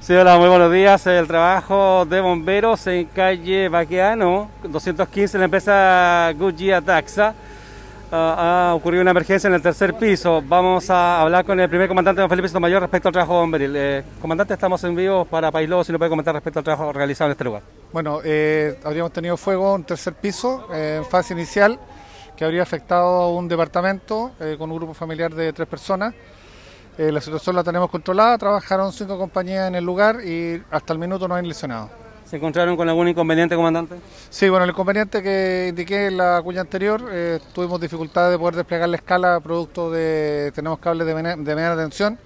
Sí, hola, muy buenos días. El trabajo de bomberos en calle Baqueano, 215, en la empresa Gucci Taxa. Ah, ha ocurrido una emergencia en el tercer piso. Vamos a hablar con el primer comandante, don Felipe Sotomayor, respecto al trabajo bomberil. Eh, comandante, estamos en vivo para País Lobo, si nos puede comentar respecto al trabajo realizado en este lugar. Bueno, eh, habríamos tenido fuego en tercer piso, eh, en fase inicial, que habría afectado a un departamento eh, con un grupo familiar de tres personas. Eh, la situación la tenemos controlada, trabajaron cinco compañías en el lugar y hasta el minuto no hay lesionados. ¿Se encontraron con algún inconveniente, comandante? Sí, bueno, el inconveniente que indiqué en la cuña anterior, eh, tuvimos dificultad de poder desplegar la escala producto de, tenemos cables de, mene- de media tensión,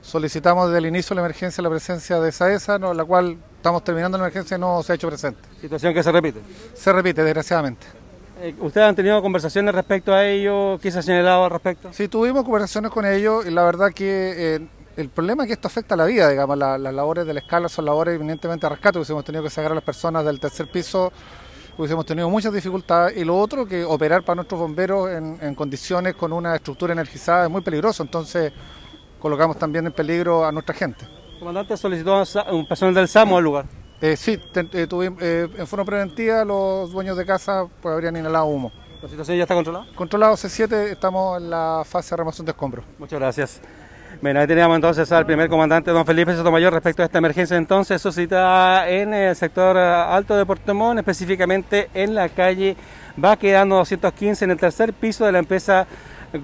solicitamos desde el inicio de la emergencia la presencia de SAESA, no, la cual estamos terminando la emergencia y no se ha hecho presente. Situación que se repite. Se repite, desgraciadamente. Eh, ¿Ustedes han tenido conversaciones respecto a ello? ¿Qué se ha señalado al respecto? Sí, tuvimos conversaciones con ellos y la verdad que eh, el problema es que esto afecta a la vida, digamos, la- las labores de la escala son labores eminentemente de rescate, hubiésemos tenido que sacar a las personas del tercer piso, hubiésemos tenido muchas dificultades y lo otro que operar para nuestros bomberos en, en condiciones con una estructura energizada es muy peligroso, entonces colocamos también en peligro a nuestra gente. Comandante solicitó un personal del SAMO al lugar. Eh, sí, te- eh, eh, en forma preventiva los dueños de casa pues, habrían inhalado humo. ¿La situación ya está controlada? Controlado C7, estamos en la fase de remoción de escombros. Muchas gracias. Bien, ahí teníamos entonces al primer comandante, don Felipe Sotomayor, respecto a esta emergencia entonces suscitada en el sector eh, alto de Puerto Montt, específicamente en la calle va quedando 215 en el tercer piso de la empresa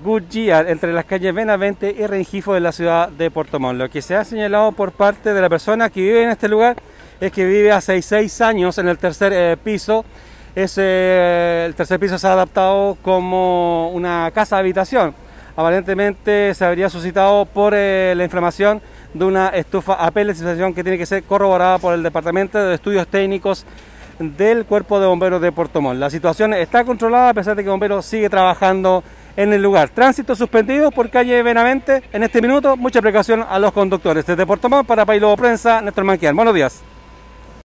Goodyear, entre las calles Benavente y Rengifo de la ciudad de Puerto Montt. Lo que se ha señalado por parte de la persona que vive en este lugar es que vive hace seis años en el tercer eh, piso. Es, eh, el tercer piso se ha adaptado como una casa de habitación. Aparentemente se habría suscitado por eh, la inflamación de una estufa a pellets, situación que tiene que ser corroborada por el Departamento de Estudios Técnicos del Cuerpo de Bomberos de Puerto Montt. La situación está controlada a pesar de que Bomberos sigue trabajando en el lugar. Tránsito suspendido por calle Benavente en este minuto. Mucha precaución a los conductores. Desde Puerto Montt para País Lobo Prensa, Néstor Manquian. Buenos días.